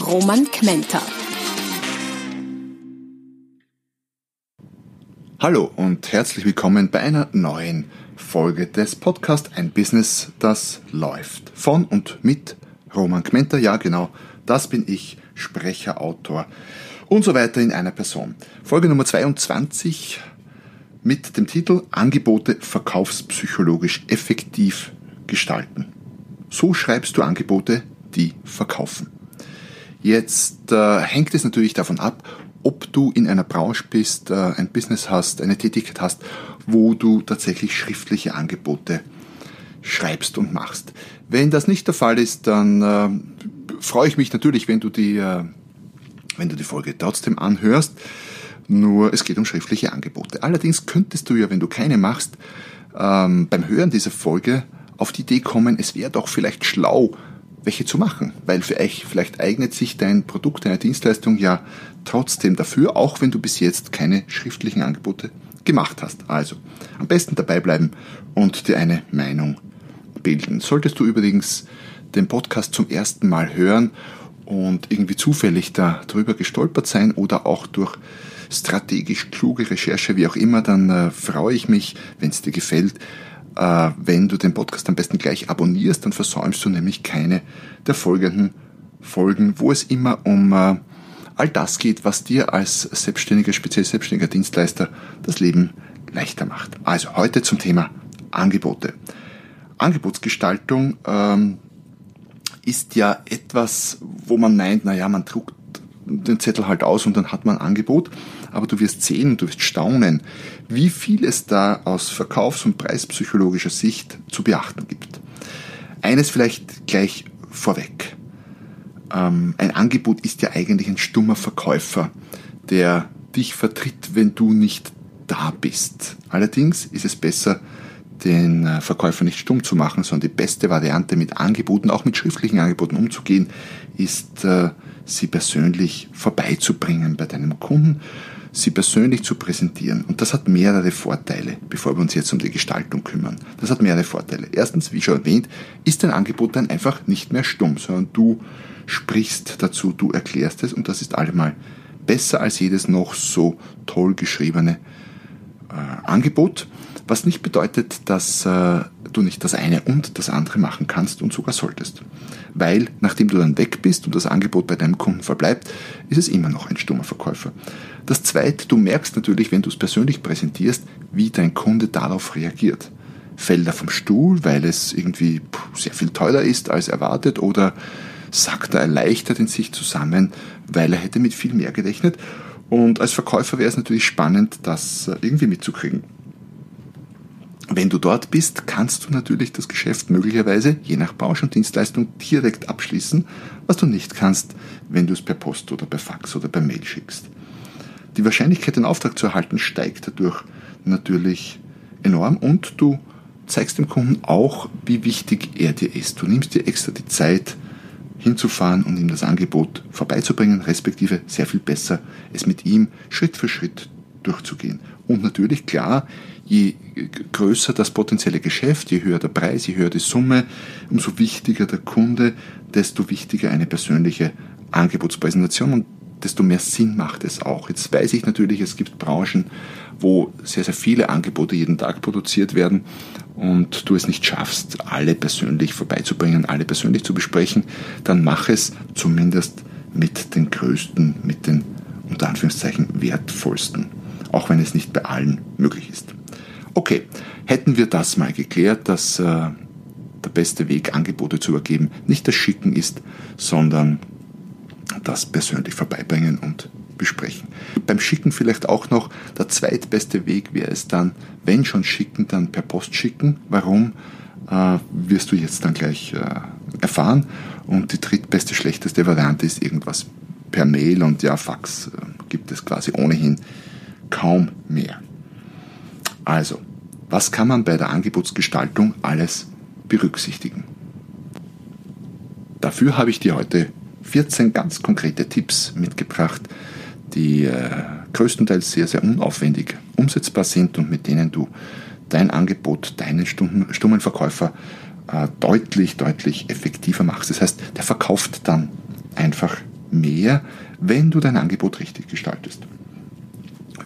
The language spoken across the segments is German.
Roman Kmenter. Hallo und herzlich willkommen bei einer neuen Folge des Podcasts Ein Business, das läuft. Von und mit Roman Kmenter. Ja, genau, das bin ich, Sprecher, Autor und so weiter in einer Person. Folge Nummer 22 mit dem Titel Angebote verkaufspsychologisch effektiv gestalten. So schreibst du Angebote, die verkaufen. Jetzt äh, hängt es natürlich davon ab, ob du in einer Branche bist, äh, ein Business hast, eine Tätigkeit hast, wo du tatsächlich schriftliche Angebote schreibst und machst. Wenn das nicht der Fall ist, dann äh, freue ich mich natürlich, wenn du die, äh, wenn du die Folge trotzdem anhörst. Nur es geht um schriftliche Angebote. Allerdings könntest du ja, wenn du keine machst, ähm, beim Hören dieser Folge auf die Idee kommen, es wäre doch vielleicht schlau, welche zu machen, weil vielleicht, vielleicht eignet sich dein Produkt, deine Dienstleistung ja trotzdem dafür, auch wenn du bis jetzt keine schriftlichen Angebote gemacht hast. Also am besten dabei bleiben und dir eine Meinung bilden. Solltest du übrigens den Podcast zum ersten Mal hören und irgendwie zufällig darüber gestolpert sein oder auch durch strategisch kluge Recherche, wie auch immer, dann äh, freue ich mich, wenn es dir gefällt, wenn du den Podcast am besten gleich abonnierst, dann versäumst du nämlich keine der folgenden Folgen, wo es immer um äh, all das geht, was dir als selbstständiger, speziell selbstständiger Dienstleister das Leben leichter macht. Also heute zum Thema Angebote. Angebotsgestaltung ähm, ist ja etwas, wo man meint, naja, man druckt den Zettel halt aus und dann hat man ein Angebot. Aber du wirst sehen du wirst staunen, wie viel es da aus verkaufs- und preispsychologischer Sicht zu beachten gibt. Eines vielleicht gleich vorweg. Ähm, ein Angebot ist ja eigentlich ein stummer Verkäufer, der dich vertritt, wenn du nicht da bist. Allerdings ist es besser, den äh, Verkäufer nicht stumm zu machen, sondern die beste Variante mit Angeboten, auch mit schriftlichen Angeboten umzugehen, ist äh, sie persönlich vorbeizubringen bei deinem Kunden, sie persönlich zu präsentieren. Und das hat mehrere Vorteile, bevor wir uns jetzt um die Gestaltung kümmern. Das hat mehrere Vorteile. Erstens, wie schon erwähnt, ist dein Angebot dann einfach nicht mehr stumm, sondern du sprichst dazu, du erklärst es und das ist allemal besser als jedes noch so toll geschriebene äh, Angebot, was nicht bedeutet, dass äh, du nicht das eine und das andere machen kannst und sogar solltest. Weil, nachdem du dann weg bist und das Angebot bei deinem Kunden verbleibt, ist es immer noch ein stummer Verkäufer. Das zweite, du merkst natürlich, wenn du es persönlich präsentierst, wie dein Kunde darauf reagiert. Fällt er vom Stuhl, weil es irgendwie sehr viel teurer ist als erwartet oder sackt er erleichtert in sich zusammen, weil er hätte mit viel mehr gerechnet. Und als Verkäufer wäre es natürlich spannend, das äh, irgendwie mitzukriegen. Wenn du dort bist, kannst du natürlich das Geschäft möglicherweise, je nach Branche und Dienstleistung, direkt abschließen, was du nicht kannst, wenn du es per Post oder per Fax oder per Mail schickst. Die Wahrscheinlichkeit, den Auftrag zu erhalten, steigt dadurch natürlich enorm und du zeigst dem Kunden auch, wie wichtig er dir ist. Du nimmst dir extra die Zeit, hinzufahren und ihm das Angebot vorbeizubringen, respektive sehr viel besser, es mit ihm Schritt für Schritt durchzugehen. Und natürlich, klar, je größer das potenzielle Geschäft, je höher der Preis, je höher die Summe, umso wichtiger der Kunde, desto wichtiger eine persönliche Angebotspräsentation und desto mehr Sinn macht es auch. Jetzt weiß ich natürlich, es gibt Branchen, wo sehr, sehr viele Angebote jeden Tag produziert werden und du es nicht schaffst, alle persönlich vorbeizubringen, alle persönlich zu besprechen, dann mach es zumindest mit den größten, mit den unter Anführungszeichen wertvollsten, auch wenn es nicht bei allen möglich ist. Okay, hätten wir das mal geklärt, dass äh, der beste Weg, Angebote zu übergeben, nicht das Schicken ist, sondern das persönlich vorbeibringen und besprechen. Beim Schicken vielleicht auch noch, der zweitbeste Weg wäre es dann, wenn schon schicken, dann per Post schicken. Warum, äh, wirst du jetzt dann gleich äh, erfahren. Und die drittbeste, schlechteste Variante ist irgendwas per Mail und ja, Fax äh, gibt es quasi ohnehin kaum mehr. Also, was kann man bei der Angebotsgestaltung alles berücksichtigen? Dafür habe ich dir heute 14 ganz konkrete Tipps mitgebracht, die äh, größtenteils sehr, sehr unaufwendig umsetzbar sind und mit denen du dein Angebot, deinen stummen Verkäufer äh, deutlich, deutlich effektiver machst. Das heißt, der verkauft dann einfach mehr, wenn du dein Angebot richtig gestaltest.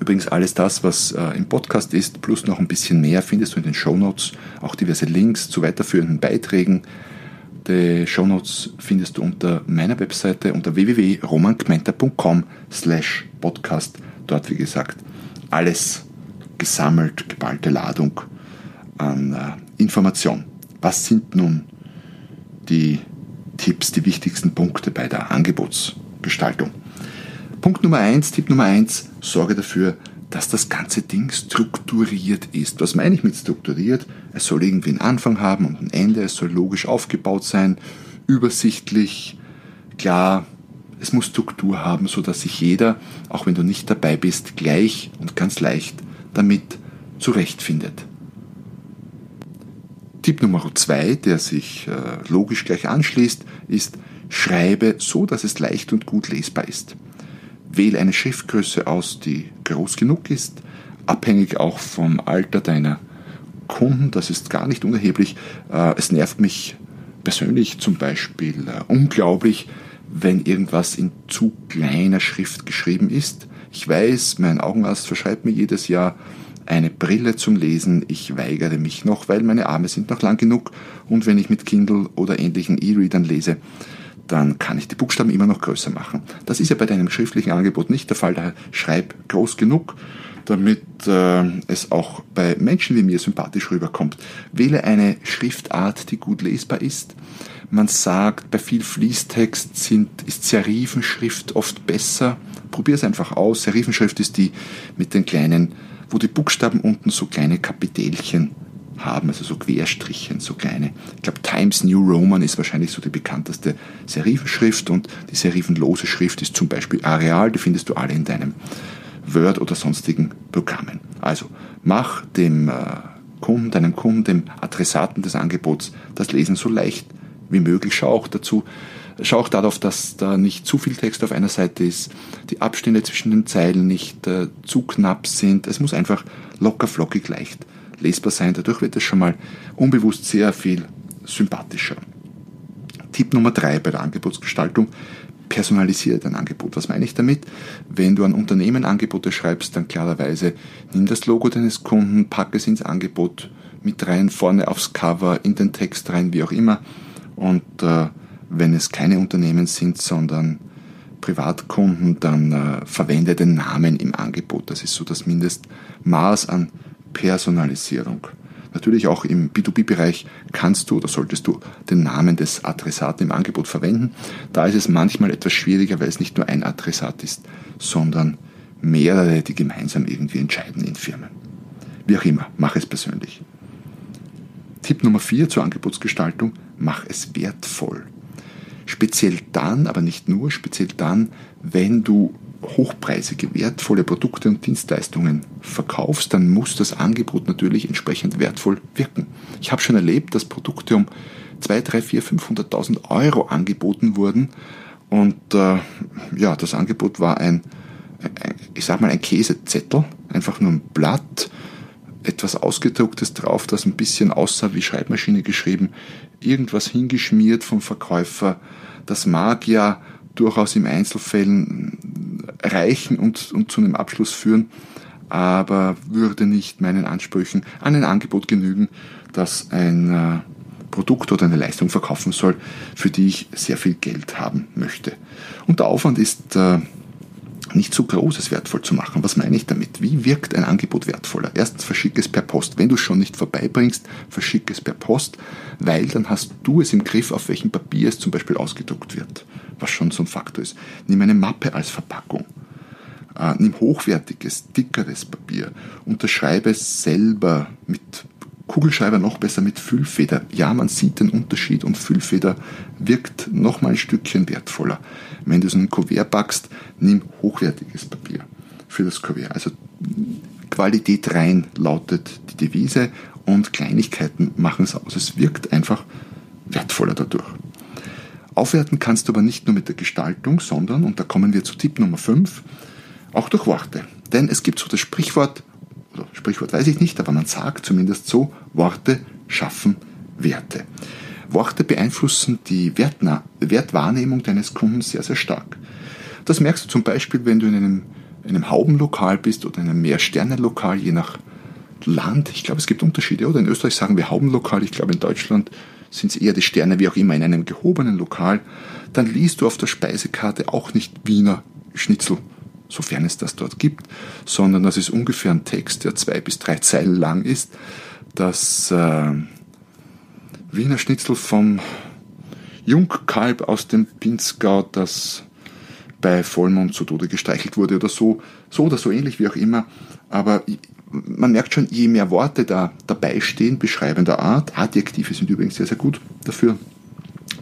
Übrigens alles das, was äh, im Podcast ist, plus noch ein bisschen mehr, findest du in den Show Notes, auch diverse Links zu weiterführenden Beiträgen. Die Show Notes findest du unter meiner Webseite unter www.romangmenta.com slash podcast. Dort, wie gesagt, alles gesammelt, geballte Ladung an äh, Information. Was sind nun die Tipps, die wichtigsten Punkte bei der Angebotsgestaltung? Punkt Nummer eins, Tipp Nummer eins, sorge dafür, dass das ganze Ding strukturiert ist. Was meine ich mit strukturiert? Es soll irgendwie einen Anfang haben und ein Ende, es soll logisch aufgebaut sein, übersichtlich, klar, es muss Struktur haben, so dass sich jeder, auch wenn du nicht dabei bist, gleich und ganz leicht damit zurechtfindet. Tipp Nummer zwei, der sich äh, logisch gleich anschließt, ist, schreibe so, dass es leicht und gut lesbar ist. Wähle eine Schriftgröße aus, die groß genug ist, abhängig auch vom Alter deiner Kunden, das ist gar nicht unerheblich. Äh, es nervt mich persönlich zum Beispiel äh, unglaublich, wenn irgendwas in zu kleiner Schrift geschrieben ist. Ich weiß, mein Augenarzt verschreibt mir jedes Jahr eine Brille zum Lesen. Ich weigere mich noch, weil meine Arme sind noch lang genug und wenn ich mit Kindle oder ähnlichen E-Readern lese, dann kann ich die Buchstaben immer noch größer machen. Das ist ja bei deinem schriftlichen Angebot nicht der Fall, daher schreib groß genug, damit äh, es auch bei Menschen wie mir sympathisch rüberkommt. Wähle eine Schriftart, die gut lesbar ist. Man sagt, bei viel Fließtext sind, ist Serifenschrift oft besser. Probier es einfach aus. Serifenschrift ist die mit den kleinen, wo die Buchstaben unten so kleine Kapitelchen haben, also so Querstrichen, so kleine. Ich glaube, Times New Roman ist wahrscheinlich so die bekannteste Serifenschrift und die serifenlose Schrift ist zum Beispiel Areal, die findest du alle in deinem Word oder sonstigen Programmen. Also mach dem äh, Kunden, deinem Kunden, dem Adressaten des Angebots das Lesen so leicht wie möglich. Schau auch dazu, schau auch darauf, dass da nicht zu viel Text auf einer Seite ist, die Abstände zwischen den Zeilen nicht äh, zu knapp sind. Es muss einfach locker, flockig, leicht lesbar sein. Dadurch wird es schon mal unbewusst sehr viel sympathischer. Tipp Nummer drei bei der Angebotsgestaltung. Personalisiere dein Angebot. Was meine ich damit? Wenn du an Unternehmen Angebote schreibst, dann klarerweise nimm das Logo deines Kunden, pack es ins Angebot mit rein, vorne aufs Cover, in den Text rein, wie auch immer. Und äh, wenn es keine Unternehmen sind, sondern Privatkunden, dann äh, verwende den Namen im Angebot. Das ist so das Mindestmaß an Personalisierung. Natürlich auch im B2B-Bereich kannst du oder solltest du den Namen des Adressaten im Angebot verwenden. Da ist es manchmal etwas schwieriger, weil es nicht nur ein Adressat ist, sondern mehrere, die gemeinsam irgendwie entscheiden in Firmen. Wie auch immer, mach es persönlich. Tipp Nummer 4 zur Angebotsgestaltung, mach es wertvoll. Speziell dann, aber nicht nur, speziell dann, wenn du hochpreisige, wertvolle Produkte und Dienstleistungen verkaufst, dann muss das Angebot natürlich entsprechend wertvoll wirken. Ich habe schon erlebt, dass Produkte um 2, 3, 4, 500.000 Euro angeboten wurden und äh, ja, das Angebot war ein, ein, ich sag mal, ein Käsezettel, einfach nur ein Blatt, etwas Ausgedrucktes drauf, das ein bisschen aussah wie Schreibmaschine geschrieben, irgendwas hingeschmiert vom Verkäufer. Das mag ja durchaus im Einzelfällen reichen und, und zu einem Abschluss führen, aber würde nicht meinen Ansprüchen an ein Angebot genügen, das ein äh, Produkt oder eine Leistung verkaufen soll, für die ich sehr viel Geld haben möchte. Und der Aufwand ist äh, nicht so groß, es wertvoll zu machen. Was meine ich damit? Wie wirkt ein Angebot wertvoller? Erstens verschicke es per Post. Wenn du es schon nicht vorbeibringst, verschicke es per Post, weil dann hast du es im Griff, auf welchem Papier es zum Beispiel ausgedruckt wird was schon so ein Faktor ist. Nimm eine Mappe als Verpackung. Äh, nimm hochwertiges, dickeres Papier. Unterschreibe es selber mit Kugelschreiber noch besser mit Füllfeder. Ja, man sieht den Unterschied und Füllfeder wirkt noch mal ein Stückchen wertvoller. Wenn du so ein Kuvert backst, nimm hochwertiges Papier für das Kuvert. Also Qualität rein lautet die Devise und Kleinigkeiten machen es aus. Es wirkt einfach wertvoller dadurch. Aufwerten kannst du aber nicht nur mit der Gestaltung, sondern, und da kommen wir zu Tipp Nummer 5, auch durch Worte. Denn es gibt so das Sprichwort, oder Sprichwort weiß ich nicht, aber man sagt zumindest so, Worte schaffen Werte. Worte beeinflussen die Wertna Wertwahrnehmung deines Kunden sehr, sehr stark. Das merkst du zum Beispiel, wenn du in einem, in einem Haubenlokal bist oder in einem Mehrsternenlokal, je nach Land. Ich glaube, es gibt Unterschiede. Oder in Österreich sagen wir Haubenlokal, ich glaube in Deutschland sind es eher die Sterne, wie auch immer, in einem gehobenen Lokal. Dann liest du auf der Speisekarte auch nicht Wiener Schnitzel sofern es das dort gibt, sondern das ist ungefähr ein Text, der zwei bis drei Zeilen lang ist, das äh, Wiener Schnitzel vom Jungkalb aus dem Pinzgau, das bei Vollmond zu Tode gestreichelt wurde oder so, so oder so ähnlich, wie auch immer. Aber man merkt schon, je mehr Worte da dabei stehen, beschreibender Art, Adjektive sind übrigens sehr, sehr gut dafür,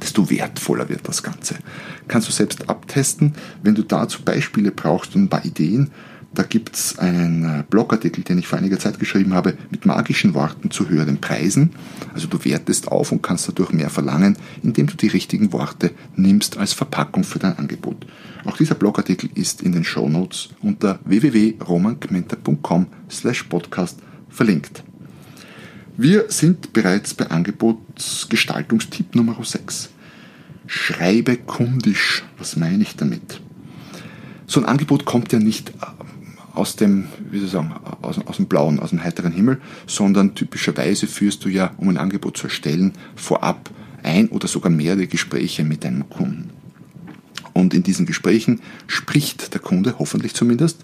desto wertvoller wird das Ganze. Kannst du selbst abtesten. Wenn du dazu Beispiele brauchst und ein paar Ideen, da gibt es einen äh, Blogartikel, den ich vor einiger Zeit geschrieben habe, mit magischen Worten zu höheren Preisen. Also du wertest auf und kannst dadurch mehr verlangen, indem du die richtigen Worte nimmst als Verpackung für dein Angebot. Auch dieser Blogartikel ist in den Show Notes unter www.romankmenta.com slash podcast verlinkt. Wir sind bereits bei Angebotsgestaltungstipp Nummer 6. Schreibe kundisch. Was meine ich damit? So ein Angebot kommt ja nicht aus dem, wie soll ich sagen, aus, aus dem Blauen, aus dem heiteren Himmel, sondern typischerweise führst du ja, um ein Angebot zu erstellen, vorab ein oder sogar mehrere Gespräche mit deinem Kunden. Und in diesen Gesprächen spricht der Kunde, hoffentlich zumindest,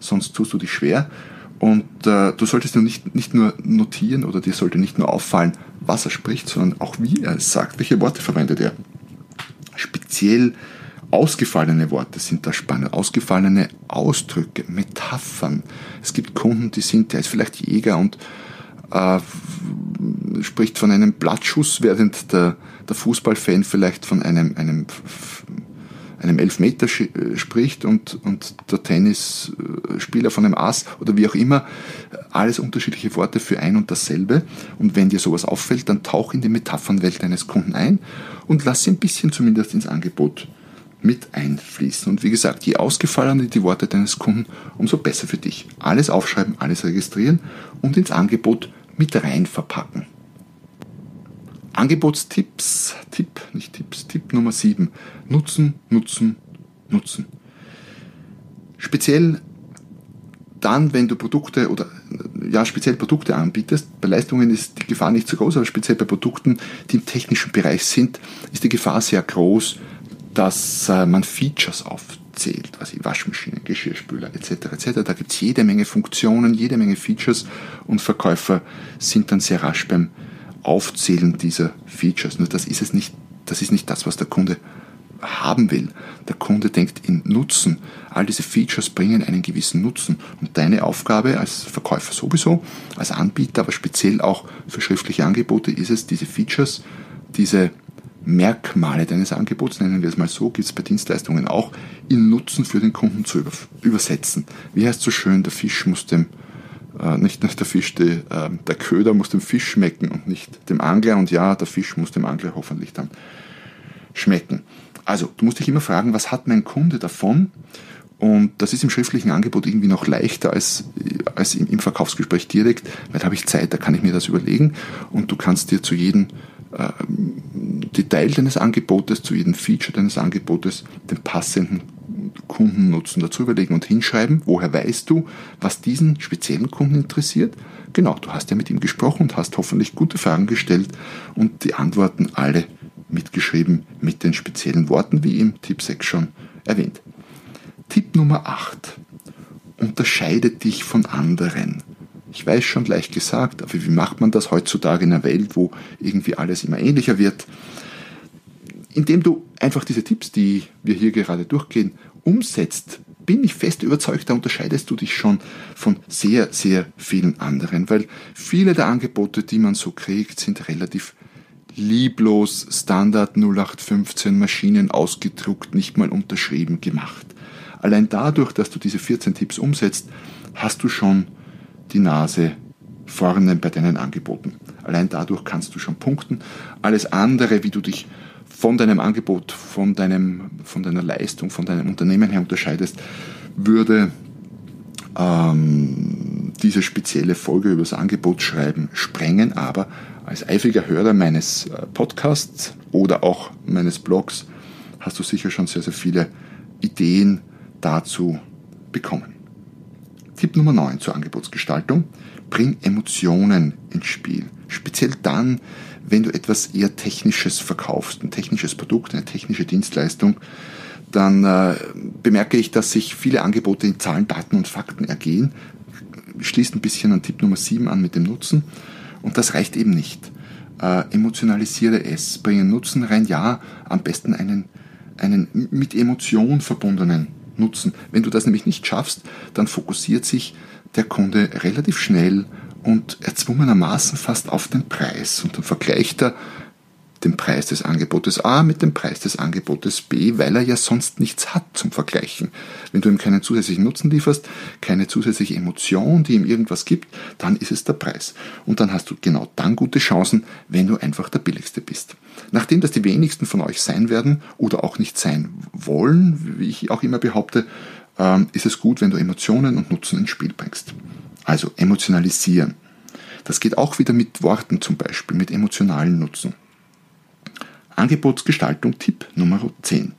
sonst tust du dich schwer, und äh, du solltest nur nicht, nicht nur notieren oder dir sollte nicht nur auffallen, was er spricht, sondern auch wie er es sagt. Welche Worte verwendet er? Speziell ausgefallene Worte sind da spannend. Ausgefallene Ausdrücke, Metaphern. Es gibt Kunden, die sind, der ist vielleicht Jäger und äh, spricht von einem Blattschuss, während der, der Fußballfan vielleicht von einem, einem einem Elfmeter spricht und, und der Tennisspieler von einem Ass oder wie auch immer, alles unterschiedliche Worte für ein und dasselbe. Und wenn dir sowas auffällt, dann tauch in die Metaphernwelt deines Kunden ein und lass sie ein bisschen zumindest ins Angebot mit einfließen. Und wie gesagt, je ausgefallener die Worte deines Kunden, umso besser für dich. Alles aufschreiben, alles registrieren und ins Angebot mit rein verpacken. Angebotstipps, Tipp, nicht Tipps, Tipp Nummer 7. Nutzen, nutzen, nutzen. Speziell dann, wenn du Produkte oder ja, speziell Produkte anbietest, bei Leistungen ist die Gefahr nicht so groß, aber speziell bei Produkten, die im technischen Bereich sind, ist die Gefahr sehr groß, dass äh, man Features aufzählt, was ich Waschmaschinen, Geschirrspüler etc. etc. Da gibt es jede Menge Funktionen, jede Menge Features und Verkäufer sind dann sehr rasch beim Aufzählen dieser Features. Nur das ist es nicht, das ist nicht das, was der Kunde haben will. Der Kunde denkt in Nutzen. All diese Features bringen einen gewissen Nutzen. Und deine Aufgabe als Verkäufer sowieso, als Anbieter, aber speziell auch für schriftliche Angebote ist es, diese Features, diese Merkmale deines Angebots, nennen wir es mal so, gibt es bei Dienstleistungen auch, in Nutzen für den Kunden zu übersetzen. Wie heißt so schön, der Fisch muss dem äh, nicht der Fisch, die, äh, der Köder muss dem Fisch schmecken und nicht dem Angler. Und ja, der Fisch muss dem Angler hoffentlich dann schmecken. Also, du musst dich immer fragen, was hat mein Kunde davon? Und das ist im schriftlichen Angebot irgendwie noch leichter als, als im, im Verkaufsgespräch direkt, weil da habe ich Zeit, da kann ich mir das überlegen und du kannst dir zu jedem äh, Detail deines Angebotes, zu jedem Feature deines Angebotes den passenden Kundennutzen dazu überlegen und hinschreiben. Woher weißt du, was diesen speziellen Kunden interessiert? Genau, du hast ja mit ihm gesprochen und hast hoffentlich gute Fragen gestellt und die Antworten alle mitgeschrieben mit den speziellen Worten, wie im Tipp 6 schon erwähnt. Tipp Nummer 8. Unterscheide dich von anderen. Ich weiß schon leicht gesagt, aber wie macht man das heutzutage in einer Welt, wo irgendwie alles immer ähnlicher wird? Indem du einfach diese Tipps, die wir hier gerade durchgehen, umsetzt bin ich fest überzeugt, da unterscheidest du dich schon von sehr, sehr vielen anderen, weil viele der Angebote, die man so kriegt, sind relativ lieblos Standard 0815 Maschinen ausgedruckt, nicht mal unterschrieben gemacht. Allein dadurch, dass du diese 14 Tipps umsetzt, hast du schon die Nase vorne bei deinen Angeboten. Allein dadurch kannst du schon punkten. Alles andere, wie du dich von deinem Angebot, von, deinem, von deiner Leistung, von deinem Unternehmen her unterscheidest, würde ähm, diese spezielle Folge über das Angebot schreiben sprengen. Aber als eifriger Hörer meines äh, Podcasts oder auch meines Blogs hast du sicher schon sehr, sehr viele Ideen dazu bekommen. Tipp Nummer 9 zur Angebotsgestaltung. Bring Emotionen ins Spiel. Speziell dann, wenn du etwas eher Technisches verkaufst, ein technisches Produkt, eine technische Dienstleistung, dann äh, bemerke ich, dass sich viele Angebote in Zahlen, Daten und Fakten ergehen. Schließt ein bisschen an Tipp Nummer 7 an mit dem Nutzen. Und das reicht eben nicht. Äh, emotionalisiere es, bringe Nutzen rein, ja, am besten einen, einen mit Emotion verbundenen Nutzen. Wenn du das nämlich nicht schaffst, dann fokussiert sich der Kunde relativ schnell und erzwungenermaßen fast auf den Preis. Und dann vergleicht er den Preis des Angebotes A mit dem Preis des Angebotes B, weil er ja sonst nichts hat zum Vergleichen. Wenn du ihm keinen zusätzlichen Nutzen lieferst, keine zusätzliche Emotion, die ihm irgendwas gibt, dann ist es der Preis. Und dann hast du genau dann gute Chancen, wenn du einfach der Billigste bist. Nachdem das die wenigsten von euch sein werden oder auch nicht sein wollen, wie ich auch immer behaupte, ähm, ist es gut, wenn du Emotionen und Nutzen ins Spiel bringst. Also emotionalisieren. Das geht auch wieder mit Worten zum Beispiel, mit emotionalen Nutzen. Angebotsgestaltung Tipp Nummer 10.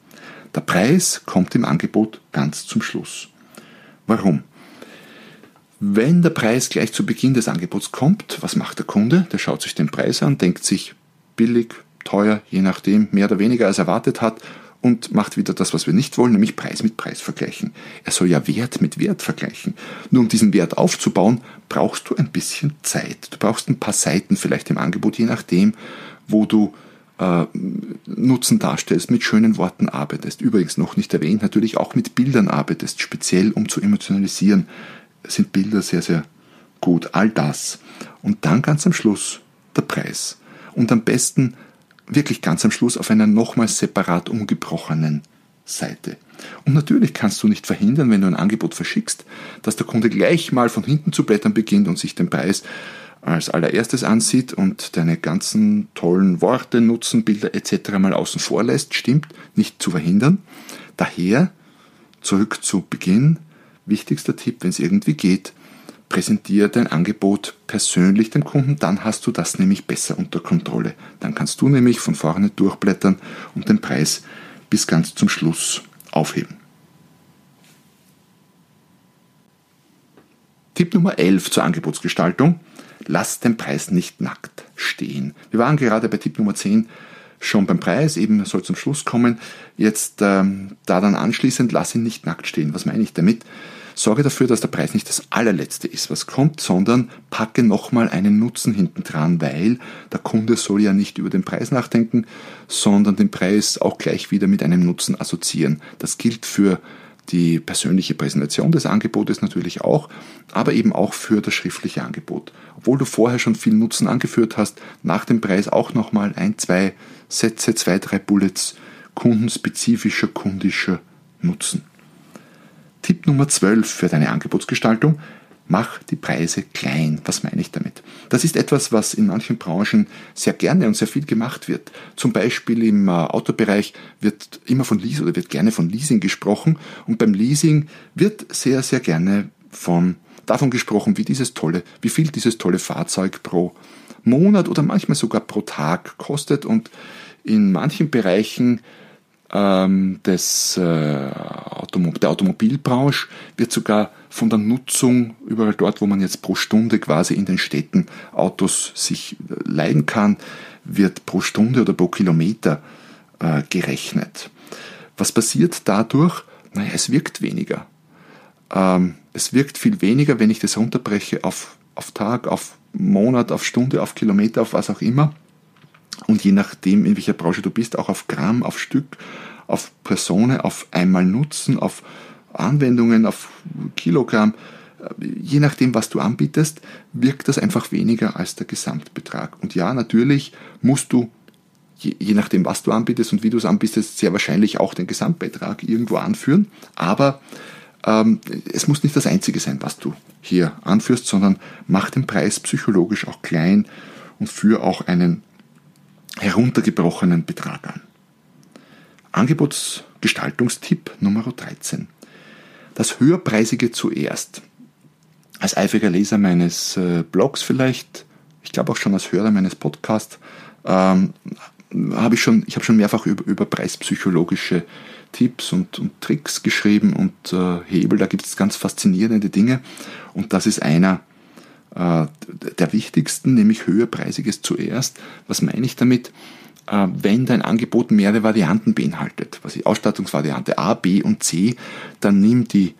Der Preis kommt im Angebot ganz zum Schluss. Warum? Wenn der Preis gleich zu Beginn des Angebots kommt, was macht der Kunde? Der schaut sich den Preis an, denkt sich billig, teuer, je nachdem, mehr oder weniger als erwartet hat und macht wieder das, was wir nicht wollen, nämlich Preis mit Preis vergleichen. Er soll ja Wert mit Wert vergleichen. Nur um diesen Wert aufzubauen, brauchst du ein bisschen Zeit. Du brauchst ein paar Seiten vielleicht im Angebot, je nachdem, wo du äh, Nutzen darstellst, mit schönen Worten arbeitest. Übrigens noch nicht erwähnt, natürlich auch mit Bildern arbeitest, speziell um zu emotionalisieren, sind Bilder sehr, sehr gut. All das. Und dann ganz am Schluss der Preis. Und am besten wirklich ganz am Schluss auf einer nochmals separat umgebrochenen Seite. Und natürlich kannst du nicht verhindern, wenn du ein Angebot verschickst, dass der Kunde gleich mal von hinten zu blättern beginnt und sich den Preis als allererstes ansieht und deine ganzen tollen Worte, Nutzen, Bilder etc. mal außen vor lässt, stimmt, nicht zu verhindern. Daher, zurück zu Beginn, wichtigster Tipp, wenn es irgendwie geht, präsentiere dein Angebot persönlich dem Kunden, dann hast du das nämlich besser unter Kontrolle. Dann kannst du nämlich von vorne durchblättern und den Preis bis ganz zum Schluss aufheben. Tipp Nummer 11 zur Angebotsgestaltung. Lass den Preis nicht nackt stehen. Wir waren gerade bei Tipp Nummer 10 schon beim Preis, eben soll zum Schluss kommen. Jetzt ähm, da dann anschließend, lass ihn nicht nackt stehen. Was meine ich damit? Sorge dafür, dass der Preis nicht das allerletzte ist, was kommt, sondern packe nochmal einen Nutzen hinten dran, weil der Kunde soll ja nicht über den Preis nachdenken, sondern den Preis auch gleich wieder mit einem Nutzen assoziieren. Das gilt für die persönliche Präsentation des Angebotes natürlich auch, aber eben auch für das schriftliche Angebot. Obwohl du vorher schon viel Nutzen angeführt hast, nach dem Preis auch nochmal ein, zwei Sätze, zwei, drei Bullets kundenspezifischer, kundischer Nutzen. Tipp Nummer 12 für deine Angebotsgestaltung. Mach die Preise klein. Was meine ich damit? Das ist etwas, was in manchen Branchen sehr gerne und sehr viel gemacht wird. Zum Beispiel im äh, Autobereich wird immer von Leasing oder wird gerne von Leasing gesprochen und beim Leasing wird sehr, sehr gerne von, davon gesprochen, wie dieses tolle, wie viel dieses tolle Fahrzeug pro Monat oder manchmal sogar pro Tag kostet und in manchen Bereichen ähm, des, äh, Automo der Automobilbranche wird sogar von der Nutzung überall dort, wo man jetzt pro Stunde quasi in den Städten Autos sich leihen kann, wird pro Stunde oder pro Kilometer äh, gerechnet. Was passiert dadurch? Naja, es wirkt weniger. Ähm, es wirkt viel weniger, wenn ich das runterbreche auf, auf Tag, auf Monat, auf Stunde, auf Kilometer, auf was auch immer und je nachdem, in welcher Branche du bist, auch auf Gramm, auf Stück, auf Personen, auf einmal Nutzen, auf, äh, Anwendungen auf Kilogramm, je nachdem, was du anbietest, wirkt das einfach weniger als der Gesamtbetrag. Und ja, natürlich musst du, je, je nachdem, was du anbietest und wie du es anbietest, sehr wahrscheinlich auch den Gesamtbetrag irgendwo anführen. Aber ähm, es muss nicht das Einzige sein, was du hier anführst, sondern mach den Preis psychologisch auch klein und führ auch einen heruntergebrochenen Betrag an. Angebotsgestaltungstipp Nummer 13. Das Höherpreisige zuerst als eifriger Leser meines äh, Blogs vielleicht, ich glaube auch schon als Hörer meines Podcasts, ähm, habe ich schon, ich habe schon mehrfach über, über preispsychologische Tipps und, und Tricks geschrieben und äh, Hebel, da gibt es ganz faszinierende Dinge und das ist einer der wichtigsten, nämlich höherpreisiges zuerst. Was meine ich damit? Äh, wenn dein Angebot mehrere Varianten beinhaltet, was die Ausstattungsvariante A, B und C, dann nimm die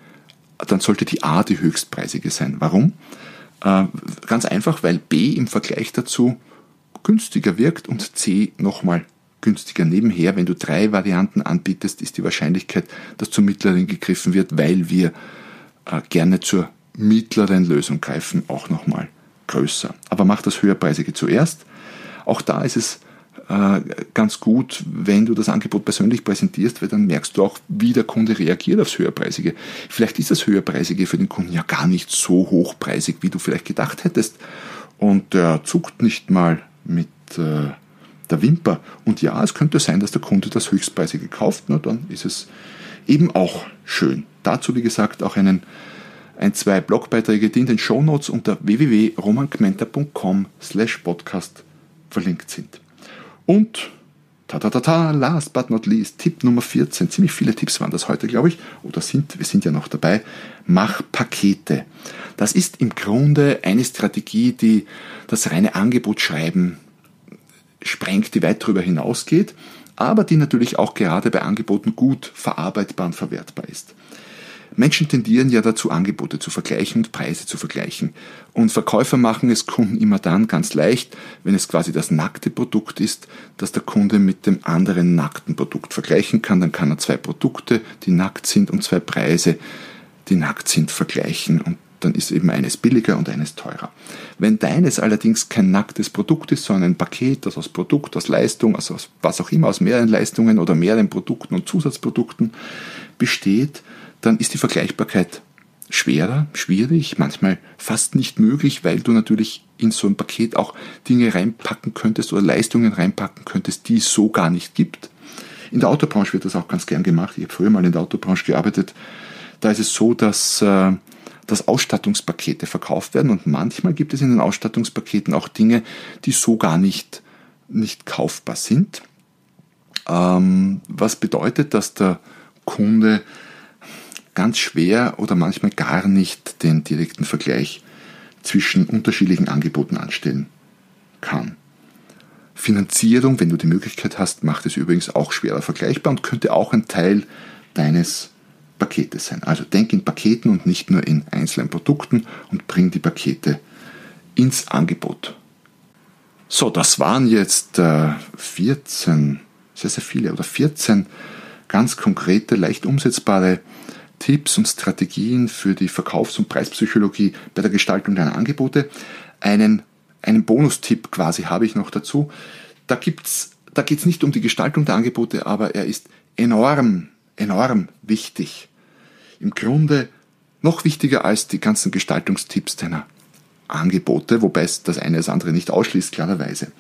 dann sollte die A die höchstpreisige sein. Warum? Äh, ganz einfach, weil B im Vergleich dazu günstiger wirkt und C nochmal günstiger. Nebenher, wenn du drei Varianten anbietest, ist die Wahrscheinlichkeit, dass zur mittleren gegriffen wird, weil wir äh, gerne zur mittleren Lösung greifen, auch nochmal größer. Aber mach das höherpreisige zuerst. Auch da ist es äh, ganz gut, wenn du das Angebot persönlich präsentierst, weil dann merkst du auch, wie der Kunde reagiert aufs Höherpreisige. Vielleicht ist das Höherpreisige für den Kunden ja gar nicht so hochpreisig, wie du vielleicht gedacht hättest. Und er zuckt nicht mal mit äh, der Wimper. Und ja, es könnte sein, dass der Kunde das Höchstpreisige kauft. Na, dann ist es eben auch schön. Dazu, wie gesagt, auch einen ein, zwei Blogbeiträge, die in den Shownotes unter www.romangmenta.com slash podcast verlinkt sind. Und ta ta ta ta, last but not least, Tipp Nummer 14. Ziemlich viele Tipps waren das heute, glaube ich. Oder sind, wir sind ja noch dabei. Mach Pakete. Das ist im Grunde eine Strategie, die das reine Angebot schreiben sprengt, die weit darüber hinausgeht, aber die natürlich auch gerade bei Angeboten gut verarbeitbar und verwertbar ist. Menschen tendieren ja dazu, Angebote zu vergleichen und Preise zu vergleichen. Und Verkäufer machen es Kunden immer dann ganz leicht, wenn es quasi das nackte Produkt ist, das der Kunde mit dem anderen nackten Produkt vergleichen kann. Dann kann er zwei Produkte, die nackt sind, und zwei Preise, die nackt sind, vergleichen. Und dann ist eben eines billiger und eines teurer. Wenn deines allerdings kein nacktes Produkt ist, sondern ein Paket, das aus Produkt, aus Leistung, also aus was auch immer, aus mehreren Leistungen oder mehreren Produkten und Zusatzprodukten besteht, dann ist die Vergleichbarkeit schwerer, schwierig, manchmal fast nicht möglich, weil du natürlich in so ein Paket auch Dinge reinpacken könntest oder Leistungen reinpacken könntest, die es so gar nicht gibt. In der Autobranche wird das auch ganz gern gemacht. Ich habe früher mal in der Autobranche gearbeitet. Da ist es so, dass, äh, dass Ausstattungspakete verkauft werden und manchmal gibt es in den Ausstattungspaketen auch Dinge, die so gar nicht, nicht kaufbar sind. Ähm, was bedeutet, dass der Kunde ganz schwer oder manchmal gar nicht den direkten Vergleich zwischen unterschiedlichen Angeboten anstellen kann. Finanzierung, wenn du die Möglichkeit hast, macht es übrigens auch schwerer vergleichbar und könnte auch ein Teil deines Paketes sein. Also denk in Paketen und nicht nur in einzelnen Produkten und bring die Pakete ins Angebot. So, das waren jetzt äh, 14, sehr, sehr viele oder 14 ganz konkrete, leicht umsetzbare Tipps und Strategien für die Verkaufs- und Preispsychologie bei der Gestaltung deiner Angebote. Einen, einen Bonustipp quasi habe ich noch dazu. Da gibt's, da geht es nicht um die Gestaltung der Angebote, aber er ist enorm, enorm wichtig. Im Grunde noch wichtiger als die ganzen Gestaltungstipps deiner Angebote, wobei es das eine das andere nicht ausschließt, klarerweise.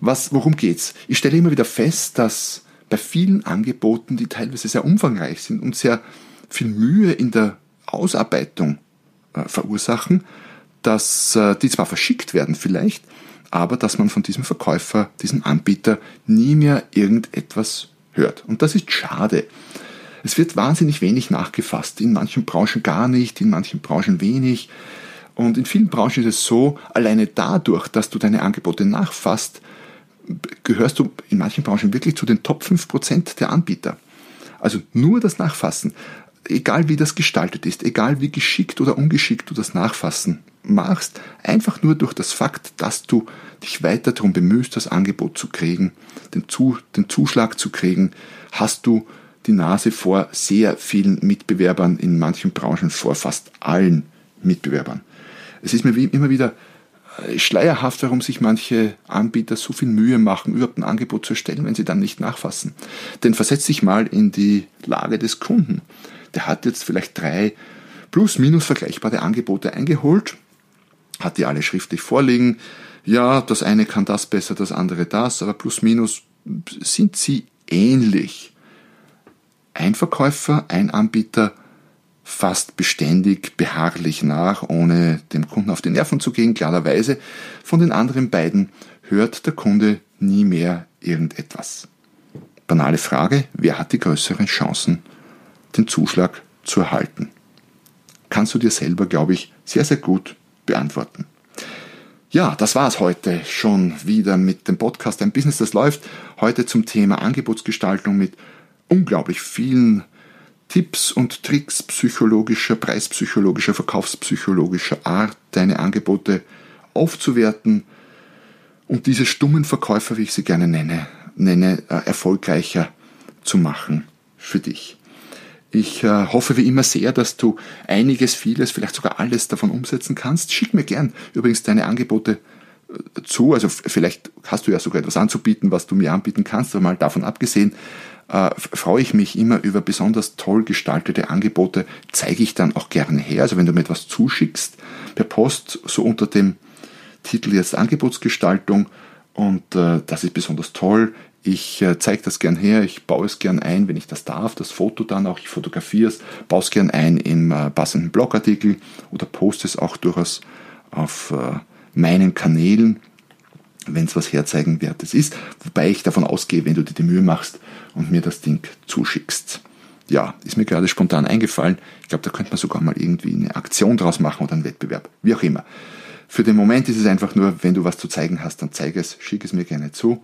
Was, worum geht's? Ich stelle immer wieder fest, dass bei vielen Angeboten, die teilweise sehr umfangreich sind und sehr viel Mühe in der Ausarbeitung äh, verursachen, dass äh, die zwar verschickt werden vielleicht, aber dass man von diesem Verkäufer, diesem Anbieter nie mehr irgendetwas hört. Und das ist schade. Es wird wahnsinnig wenig nachgefasst, in manchen Branchen gar nicht, in manchen Branchen wenig. Und in vielen Branchen ist es so, alleine dadurch, dass du deine Angebote nachfasst, gehörst du in manchen Branchen wirklich zu den Top 5% der Anbieter. Also nur das Nachfassen egal wie das gestaltet ist, egal wie geschickt oder ungeschickt du das Nachfassen machst, einfach nur durch das Fakt, dass du dich weiter darum bemühst, das Angebot zu kriegen, den, zu, den Zuschlag zu kriegen, hast du die Nase vor sehr vielen Mitbewerbern, in manchen Branchen vor fast allen Mitbewerbern. Es ist mir immer wieder äh, schleierhaft, warum sich manche Anbieter so viel Mühe machen, überhaupt ein Angebot zu erstellen, wenn sie dann nicht nachfassen. Denn versetz dich mal in die Lage des Kunden. Der hat jetzt vielleicht drei plus minus vergleichbare Angebote eingeholt, hat die alle schriftlich vorliegen. Ja, das eine kann das besser, das andere das, aber plus minus sind sie ähnlich. Ein Verkäufer, ein Anbieter fast beständig beharrlich nach, ohne dem Kunden auf die Nerven zu gehen, klarerweise. Von den anderen beiden hört der Kunde nie mehr irgendetwas. Banale Frage, wer hat die größeren Chancen, den Zuschlag zu erhalten? Kannst du dir selber, glaube ich, sehr, sehr gut beantworten. Ja, das war's heute schon wieder mit dem Podcast Ein Business, das läuft. Heute zum Thema Angebotsgestaltung mit unglaublich vielen Tipps und Tricks psychologischer, preispsychologischer, verkaufspsychologischer Art, deine Angebote aufzuwerten und diese stummen Verkäufer, wie ich sie gerne nenne, nenne, äh, erfolgreicher zu machen für dich. Ich äh, hoffe wie immer sehr, dass du einiges, vieles, vielleicht sogar alles davon umsetzen kannst. Schick mir gern übrigens deine Angebote äh, zu. Also vielleicht hast du ja sogar etwas anzubieten, was du mir anbieten kannst, aber mal davon abgesehen, äh, freue ich mich immer über besonders toll gestaltete Angebote, zeige ich dann auch gerne her. Also wenn du mir etwas zuschickst per Post, so unter dem Titel jetzt Angebotsgestaltung und äh, das ist besonders toll. Ich äh, zeige das gern her, ich baue es gern ein, wenn ich das darf, das Foto dann auch, ich fotografiere es, baue es gern ein im äh, passenden Blogartikel oder poste es auch durchaus auf äh, meinen Kanälen wenn es was herzeigen wertes ist. Wobei ich davon ausgehe, wenn du dir die Mühe machst und mir das Ding zuschickst. Ja, ist mir gerade spontan eingefallen. Ich glaube, da könnte man sogar mal irgendwie eine Aktion draus machen oder einen Wettbewerb. Wie auch immer. Für den Moment ist es einfach nur, wenn du was zu zeigen hast, dann zeige es, schick es mir gerne zu.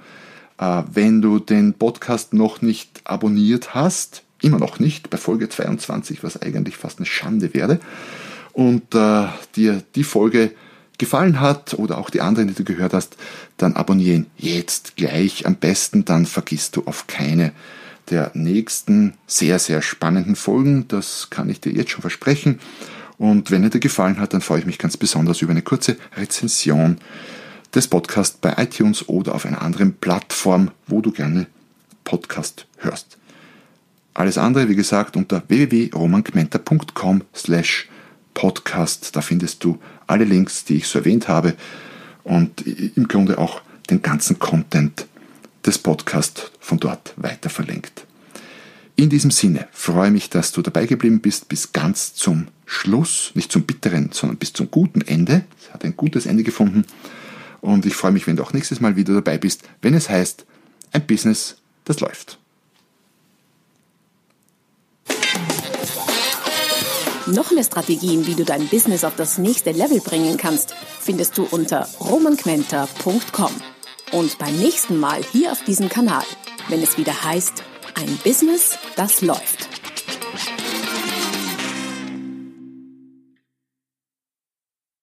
Äh, wenn du den Podcast noch nicht abonniert hast, immer noch nicht, bei Folge 22, was eigentlich fast eine Schande wäre, und äh, dir die Folge gefallen hat oder auch die anderen, die du gehört hast, dann abonnieren jetzt gleich am besten, dann vergisst du auf keine der nächsten sehr, sehr spannenden Folgen. Das kann ich dir jetzt schon versprechen. Und wenn er dir gefallen hat, dann freue ich mich ganz besonders über eine kurze Rezension des Podcasts bei iTunes oder auf einer anderen Plattform, wo du gerne Podcast hörst. Alles andere, wie gesagt, unter www.romangmenta.com slash podcast. Da findest du alle Links, die ich so erwähnt habe und im Grunde auch den ganzen Content des Podcasts von dort weiter verlinkt. In diesem Sinne freue mich, dass du dabei geblieben bist bis ganz zum Schluss, nicht zum bitteren, sondern bis zum guten Ende. Es hat ein gutes Ende gefunden und ich freue mich, wenn du auch nächstes Mal wieder dabei bist, wenn es heißt, ein Business, das läuft. Noch mehr Strategien, wie du dein Business auf das nächste Level bringen kannst, findest du unter romanquenter.com. Und beim nächsten Mal hier auf diesem Kanal, wenn es wieder heißt, ein Business, das läuft.